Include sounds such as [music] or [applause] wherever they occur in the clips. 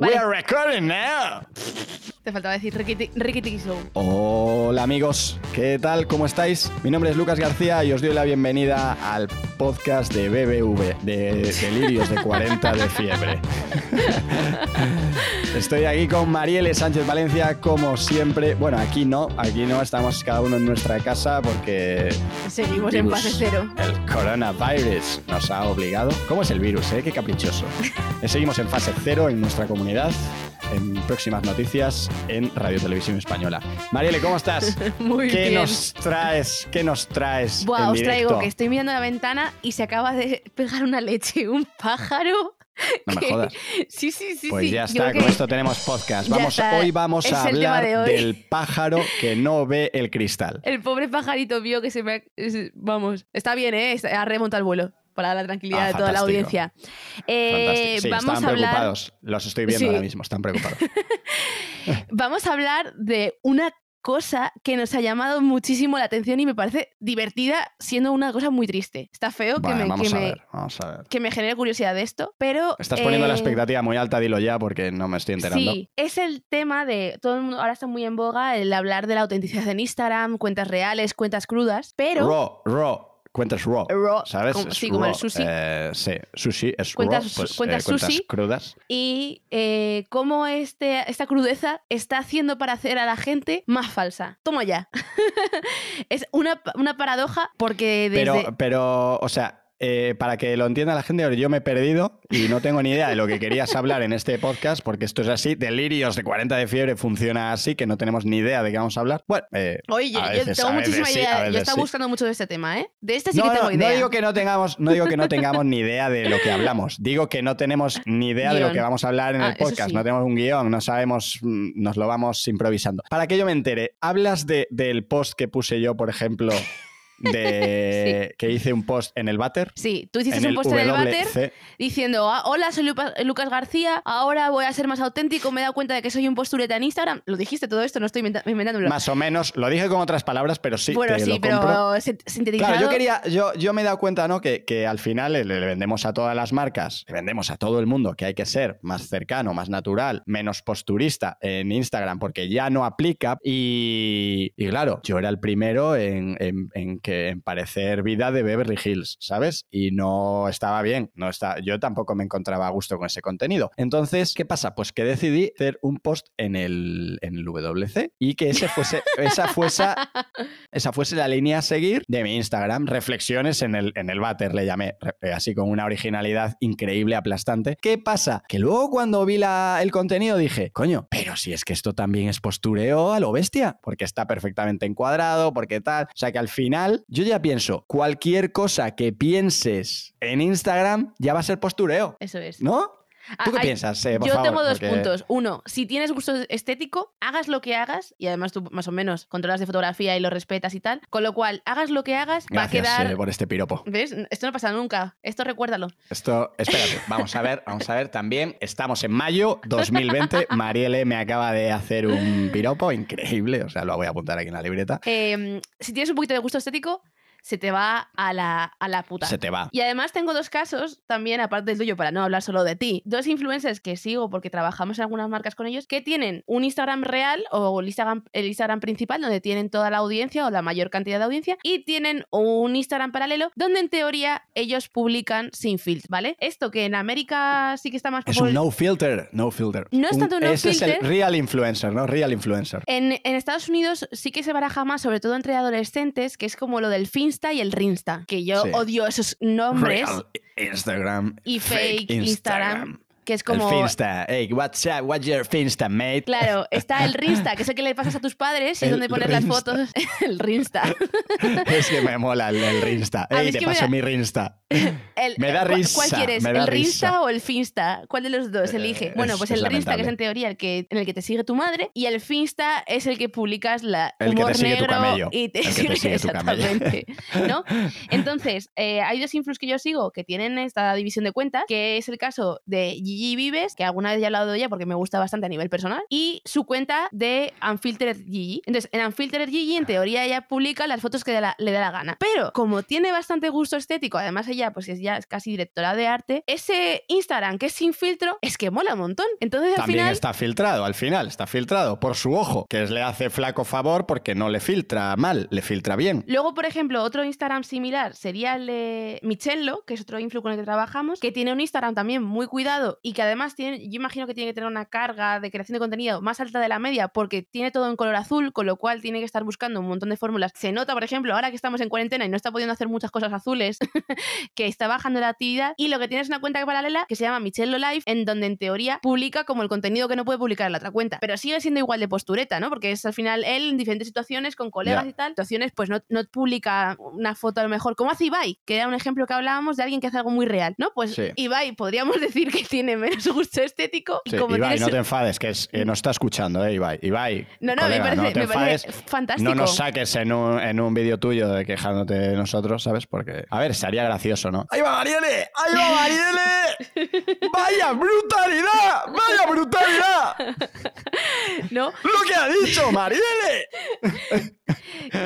We're recording now. Te faltaba decir Ricky Ricky Show. Hola amigos, ¿qué tal? ¿Cómo estáis? Mi nombre es Lucas García y os doy la bienvenida al podcast de BBV, de Delirios de 40 de Fiebre. Estoy aquí con Marielle Sánchez Valencia, como siempre. Bueno, aquí no, aquí no, estamos cada uno en nuestra casa porque Seguimos en fase cero. El coronavirus nos ha obligado. ¿Cómo es el virus, eh? Qué caprichoso. [laughs] Seguimos en fase cero en nuestra comunidad. En próximas noticias en Radio Televisión Española. Marielle, ¿cómo estás? [laughs] Muy ¿Qué bien. nos traes? ¿Qué nos traes? Buah, en os traigo que estoy mirando la ventana y se acaba de pegar una leche, [laughs] un pájaro. No me jodas. Sí, sí, sí. Pues ya está, con que esto tenemos podcast. [laughs] Vamos, hoy vamos Es a hablar de hoy. del pájaro que no ve el cristal. El pobre pajarito vio que se me. Vamos, está bien, ¿eh? Ha remontado el vuelo para la tranquilidad Ah, de toda la audiencia. Eh, Fantástico. Sí, vamos estaban a hablar. preocupados. Los estoy viendo Sí. ahora mismo, están preocupados. [laughs] Vamos a hablar de una cosa que nos ha llamado muchísimo la atención y me parece divertida, siendo una cosa muy triste. Está feo que, me, vamos que, a me, ver, vamos a ver. que me genere curiosidad de esto, pero. Estás poniendo la eh, expectativa muy alta, dilo ya, porque no me estoy enterando. Sí, es el tema de. Todo el mundo ahora está muy en boga el hablar de la autenticidad en Instagram, cuentas reales, cuentas crudas, pero. Raw, raw. Cuentas raw. Raw, ¿Sabes? como- sí, como el sushi. Eh, sí, sushi es Cuentas- raw, pues, cuentas eh, cuentas sushi. crudas. Y eh, cómo este, esta crudeza está haciendo para hacer a la gente más falsa. Toma ya. [laughs] es una, una paradoja porque desde. Pero, pero, o sea, eh, para que lo entienda la gente, yo me he perdido y no tengo ni idea de lo que querías hablar en este podcast, porque esto es así. Delirios de 40 de fiebre funciona así, que no tenemos ni idea de qué vamos a hablar. Bueno, eh, Oye, a yo tengo muchísima sí, idea. yo estaba sí. buscando mucho de este tema, ¿eh? De este sí no, que tengo no, idea. no digo que no tengamos, no digo que no tengamos ni idea de lo que hablamos. Digo que no tenemos ni idea de lo que vamos a hablar en Ah, el eso podcast. sí. No tenemos un guion, no sabemos, mm, nos lo vamos improvisando. Para que yo me entere, hablas de, del post que puse yo, por ejemplo, de [laughs] que hice un post en el váter. Sí, tú hiciste un post en el váter diciendo, "Ah, hola, soy Lucas García, ahora voy a ser más auténtico, me he dado cuenta de que soy un postureta en Instagram. Lo dijiste todo esto, no estoy inventándolo. Más o menos, lo dije con otras palabras, pero sí, bueno, te sí, lo pero sin- sintetizado. Claro, yo quería, yo, yo me he dado cuenta, ¿no? Que, que al final le, le vendemos a todas las marcas, le vendemos a todo el mundo que hay que ser más cercano, más natural, menos posturista en Instagram, porque ya no aplica. Y, y claro, yo era el primero en, en- en que en parecer vida de Beverly Hills, ¿sabes? Y no estaba bien, no está, yo tampoco me encontraba a gusto con ese contenido. Entonces, ¿qué pasa? Pues que decidí hacer un post en el, en el WC y que ese fuese, esa fuese [laughs] esa fuese la línea a seguir de mi Instagram. Reflexiones en el, en el váter, le llamé, eh, así con una originalidad increíble, aplastante. ¿Qué pasa? Que luego cuando vi la- el contenido dije, coño, pero si es que esto también es postureo a lo bestia, porque está perfectamente encuadrado, porque tal. O sea que al final yo ya pienso, cualquier cosa que pienses en Instagram ya va a ser postureo, Eso es. ¿no? ¿Tú qué piensas? Eh, por Yo favor, tengo dos porque- puntos. Uno, si tienes gusto estético, hagas lo que hagas, y además tú más o menos controlas de fotografía y lo respetas y tal, con lo cual, hagas lo que hagas, va a Gracias quedar... eh, por este piropo. ¿Ves? Esto no pasa nunca. Esto recuérdalo. Esto, espérate, vamos a ver, vamos a ver también. Estamos en mayo 2020. [laughs] Marielle me acaba de hacer un piropo increíble, o sea, lo voy a apuntar aquí en la libreta. Eh, si tienes un poquito de gusto estético, se te va a la, a la puta. Se te va. Y además tengo dos casos, también aparte del tuyo, para no hablar solo de ti. Dos influencers que sigo porque trabajamos en algunas marcas con ellos, que tienen un Instagram real o el Instagram, el Instagram principal, donde tienen toda la audiencia o la mayor cantidad de audiencia, y tienen un Instagram paralelo, donde en teoría ellos publican sin filtro, ¿vale? Esto que en América sí que está más Es un no filter, no filter. No es Un- tanto no ese es el filter. real influencer, ¿no? Real influencer. En, en Estados Unidos sí que se baraja más, sobre todo entre adolescentes, que es como lo del Y el Rinsta, que yo Sí. odio esos nombres Real Instagram. y fake, Instagram, que es El como... Finsta. Hey, what's up? What's your Finsta, mate? Claro, [laughs] está el Rinsta, que es el que le pasas a tus padres y El donde pones las fotos. [laughs] el Rinsta. [laughs] es que me mola el, el Rinsta. Hey, es te paso da- mi Rinsta. El- Me da ¿cu- risa, ¿Cuál quieres? da ¿El Rinsta risa. o el Finsta? ¿Cuál de los dos Eh, elige? Bueno, es- pues es el Rinsta, que es en teoría el que, en el que te sigue tu madre, y el Finsta es el que publicas la El que te humor tu negro camello. y te El que te sigue tu camello. exactamente, ¿no? Entonces, eh, hay dos influx que yo sigo que tienen esta división de cuentas, que es el caso de Gigi Vives, que alguna vez ya he hablado de ella porque me gusta bastante a nivel personal, y su cuenta de Unfiltered Gigi. Entonces, en Unfiltered Gigi, en teoría, ella publica las fotos que le da la gana. Pero como tiene bastante gusto estético, además ella pues es ya es casi directora de arte, ese Instagram que es sin filtro es que mola un montón. Entonces, al También final... está filtrado, al final, está filtrado por su ojo, que le hace flaco favor porque no le filtra mal, le filtra bien. Luego, por ejemplo, otro Instagram similar sería el de Michello, que es otro influ con el que trabajamos, que tiene un Instagram también muy cuidado y que además tiene, yo imagino que tiene que tener una carga de creación de contenido más alta de la media porque tiene todo en color azul, con lo cual tiene que estar buscando un montón de fórmulas. Se nota, por ejemplo, ahora que estamos en cuarentena y no está pudiendo hacer muchas cosas azules, [laughs] que está bajando la actividad y lo que tiene es una cuenta paralela que se llama Michello Live, en donde en teoría publica como el contenido que no puede publicar en la otra cuenta, pero sigue siendo igual de postureta, ¿no? Porque es al final él en diferentes situaciones con colegas Ya. y tal, situaciones pues no, no publica una foto a lo mejor, como hace Ibai, que era un ejemplo que hablábamos de alguien que hace algo muy real, ¿no? Pues Sí. Ibai podríamos [laughs] decir que tiene menos [laughs] gusto estético y Sí, como Ibai, tiene no te enfades, que es, eh, nos está escuchando, ¿eh, Ibai? Ibai, No, no, colega, me parece, no te me parece enfades. fantástico. No nos saques en un, en un vídeo tuyo de quejándote de nosotros, ¿sabes? Porque, a ver, sería gracioso, ¿no? ¡Ahí va Marielle! ¡Ahí va Marielle! ¡Vaya brutalidad! ¡Vaya brutalidad! [laughs] ¿no? ¡Lo que ha dicho Marielle! [laughs]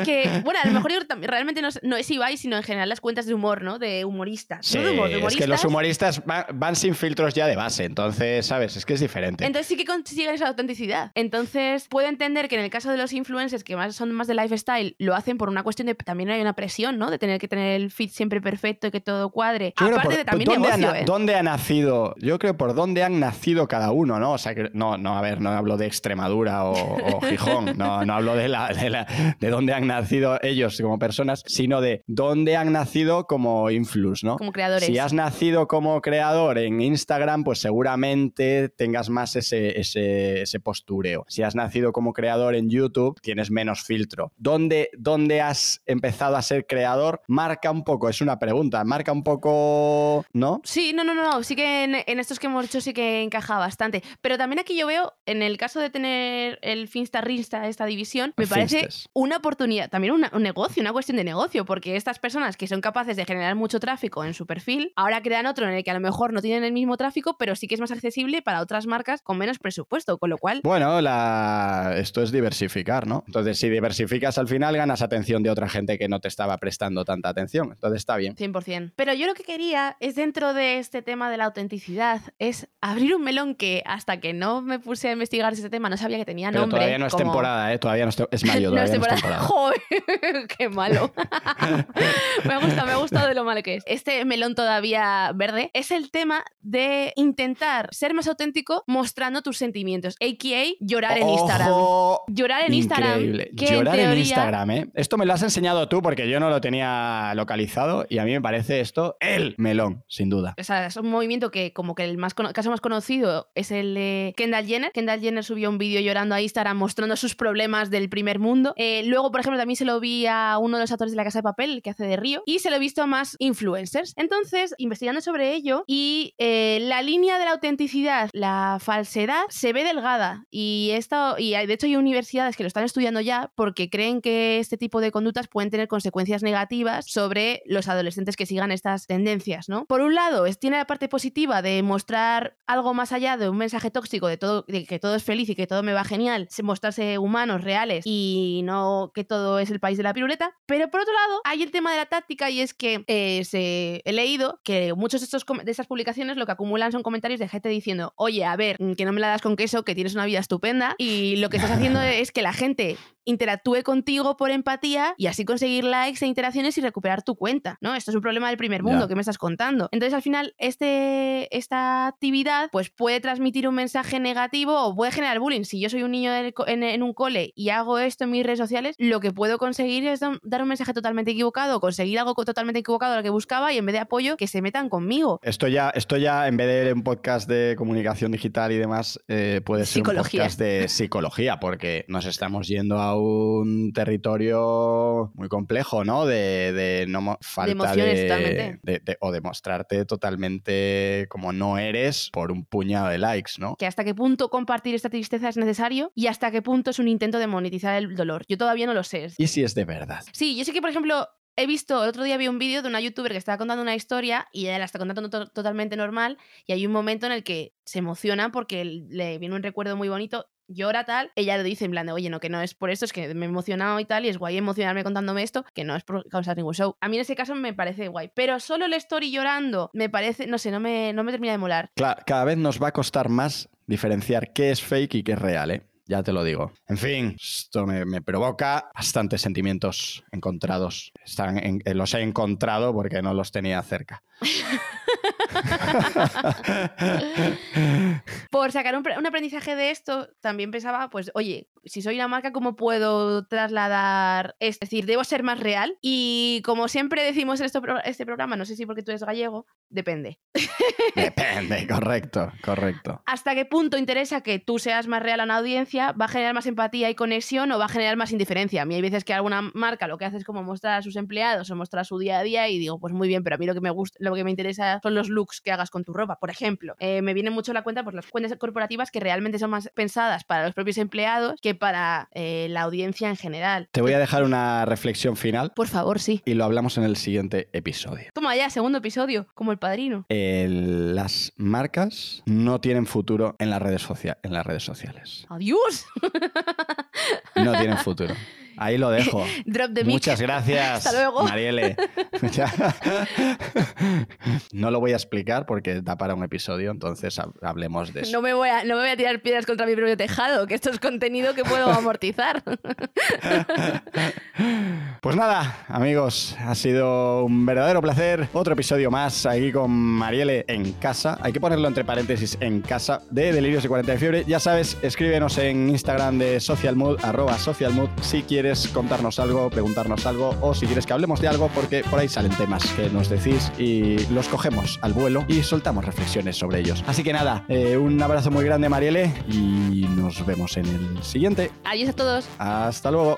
Que, bueno, a lo mejor yo también- realmente no es, no es Ibai, sino en general las cuentas de humor, ¿no? De humoristas. Sí, no de humor, de es que los humoristas van, van sin filtros ya de base, entonces, ¿sabes? Es que es diferente. Entonces sí que consiguen esa autenticidad. Entonces puedo entender que en el caso de los influencers que más son más de lifestyle, lo hacen por una cuestión de también hay una presión, ¿no? De tener que tener el feed siempre perfecto y que todo cuadre. Yo Aparte por- de también ¿dónde, negocio, ¿eh? dónde ha nacido? Yo creo por dónde han nacido cada uno, ¿no? O sea, que no, no, a ver, no hablo de Extremadura o, o Gijón, no, no hablo de, la, de, la- de dónde han nacido ellos como personas, sino de dónde han nacido como influx, ¿no? Como creadores. Si has nacido como creador en Instagram, pues seguramente tengas más ese, ese, ese postureo. Si has nacido como creador en YouTube, tienes menos filtro. ¿Dónde, ¿Dónde has empezado a ser creador? Marca un poco, es una pregunta, marca un poco, ¿no? Sí, no, no, no, no. Sí que en, en estos que hemos hecho sí que encaja bastante. Pero también aquí yo veo, en el caso de tener el Finsta Rinsta, esta división, me parece una oportunidad, también una- un negocio, una cuestión de negocio, porque estas personas que son capaces de generar mucho tráfico en su perfil, ahora crean otro en el que a lo mejor no tienen el mismo tráfico, pero sí que es más accesible para otras marcas con menos presupuesto, con lo cual... Bueno, la... esto es diversificar, ¿no? Entonces, si diversificas al final, ganas atención de otra gente que no te estaba prestando tanta atención. Entonces, está bien. 100%. Pero yo lo que quería es dentro de este tema de la autenticidad, es abrir un melón que hasta que no me puse a investigar este tema no sabía que tenía Pero nombre. todavía no es como- temporada, ¿eh? Todavía no es, es mayo, [laughs] No es no es temporada. [laughs] [laughs] qué malo. [laughs] me ha gustado, me ha gustado de lo malo que es. Este melón todavía verde es el tema de intentar ser más auténtico mostrando tus sentimientos, a.k.a. llorar en Instagram. Ojo, Llorar en Instagram. Increíble. que Llorar en teoría- Instagram, ¿eh? Esto me lo has enseñado tú porque yo no lo tenía localizado y a mí me parece esto el melón, sin duda. O sea, es un movimiento que como que el más caso más conocido es el de Kendall Jenner. Kendall Jenner subió un vídeo llorando a Instagram mostrando sus problemas del primer mundo. Eh, luego, por ejemplo, también se lo vi a uno de los actores de La Casa de Papel, el que hace de Río, y se lo he visto a más influencers. Entonces, investigando sobre ello y eh, la línea de la autenticidad, la falsedad, se ve delgada y esto, y de hecho hay universidades que lo están estudiando ya porque creen que este tipo de conductas pueden tener consecuencias negativas sobre los adolescentes que sigan estas tendencias, ¿no? Por un lado, tiene la parte positiva de mostrar algo más allá de un mensaje tóxico de todo, de que todo es feliz y que todo me va genial, se- mostrarse humanos, reales y no que todo es el país de la piruleta. Pero por otro lado, hay el tema de la táctica y es que eh, se- he leído que muchos de, estos, de estas publicaciones lo que acumulan son comentarios de gente diciendo, oye, a ver, mm, que no me la das con queso, que tienes una vida estupenda y lo que estás haciendo [laughs] es que la gente interactúe contigo por empatía y así conseguir likes e interacciones y recuperar tu cuenta, ¿no? Esto es un problema del primer mundo Ya. que me estás contando. Entonces, al final, este, esta actividad pues puede transmitir un mensaje negativo o puede generar bullying. Si yo soy un niño en, en un cole y hago esto en mis redes sociales, lo que puedo conseguir es da- dar un mensaje totalmente equivocado, conseguir algo totalmente equivocado a lo que buscaba y en vez de apoyo, que se metan conmigo. Esto ya, esto ya, en vez de un podcast de comunicación digital y demás, eh, puede ser Psicología. un podcast de psicología, porque nos estamos yendo a un territorio muy complejo, ¿no? De, de no falta emociones, de, totalmente. de- de- o de mostrarte totalmente como no eres por un puñado de likes, ¿no? que hasta qué punto compartir esta tristeza es necesario y hasta qué punto es un intento de monetizar el dolor. Yo todavía no lo sé. Y si es de verdad. Sí, yo sé que, por ejemplo, he visto, el otro día vi un vídeo de una youtuber que estaba contando una historia y ella la está contando to- totalmente normal y hay un momento en el que se emociona porque le viene un recuerdo muy bonito llora tal, ella lo dice en plan de, oye, no, que no es por esto, es que me he emocionado y tal, y es guay emocionarme contándome esto, que no es por causar ningún show. A mí en ese caso me parece guay, pero solo el story llorando me parece, no sé, no me, no me termina de molar. Claro, cada vez nos va a costar más diferenciar qué es fake y qué es real, ¿eh? Ya te lo digo. En fin, esto me, me provoca bastantes sentimientos encontrados. Están en- eh, los he encontrado porque no los tenía cerca. [laughs] Por sacar un, pre- un aprendizaje de esto, también pensaba, pues, oye, si soy una marca, ¿cómo puedo trasladar? Es decir, debo ser más real. Y como siempre decimos en esto este programa, no sé si porque tú eres gallego, depende. [laughs] Depende, correcto, correcto. ¿Hasta qué punto interesa que tú seas más real a una audiencia? ¿Va a generar más empatía y conexión o va a generar más indiferencia? A mí hay veces que alguna marca lo que hace es como mostrar a sus empleados o mostrar su día a día y digo, pues muy bien, pero a mí lo que me gusta, lo que me interesa son los looks que hagas con tu ropa. Por ejemplo, eh, me viene mucho a la cuenta pues, las cuentas corporativas que realmente son más pensadas para los propios empleados que para eh, la audiencia en general. Te voy a dejar una reflexión final Por favor, sí. y lo hablamos en el siguiente episodio. Toma ya, segundo episodio, como el padrino. El- las marcas no tienen futuro en las redes, socia- en las redes sociales. Adiós. [laughs] No tienen futuro. Ahí lo dejo. [laughs] Drop the mic. Muchas gracias, Hasta luego. Mariele. [laughs] [laughs] no lo voy a explicar porque da para un episodio, entonces hab- hablemos de eso. No me, voy a, no me voy a tirar piedras contra mi propio tejado, que esto es contenido que puedo amortizar. Pues nada, amigos, ha sido un verdadero placer. Otro episodio más aquí con Mariele en casa. Hay que ponerlo entre paréntesis en casa de Delirios y 40 de Fiebre. Ya sabes, escríbenos en Instagram de socialmood, arroba socialmood, si quieres contarnos algo, preguntarnos algo o si quieres que hablemos de algo, porque por ahí salen temas que nos decís y los cogemos al vuelo y soltamos reflexiones sobre ellos. Así que nada, eh, un abrazo muy grande, Mariele, y nos vemos en el siguiente. Adiós a todos. Hasta luego.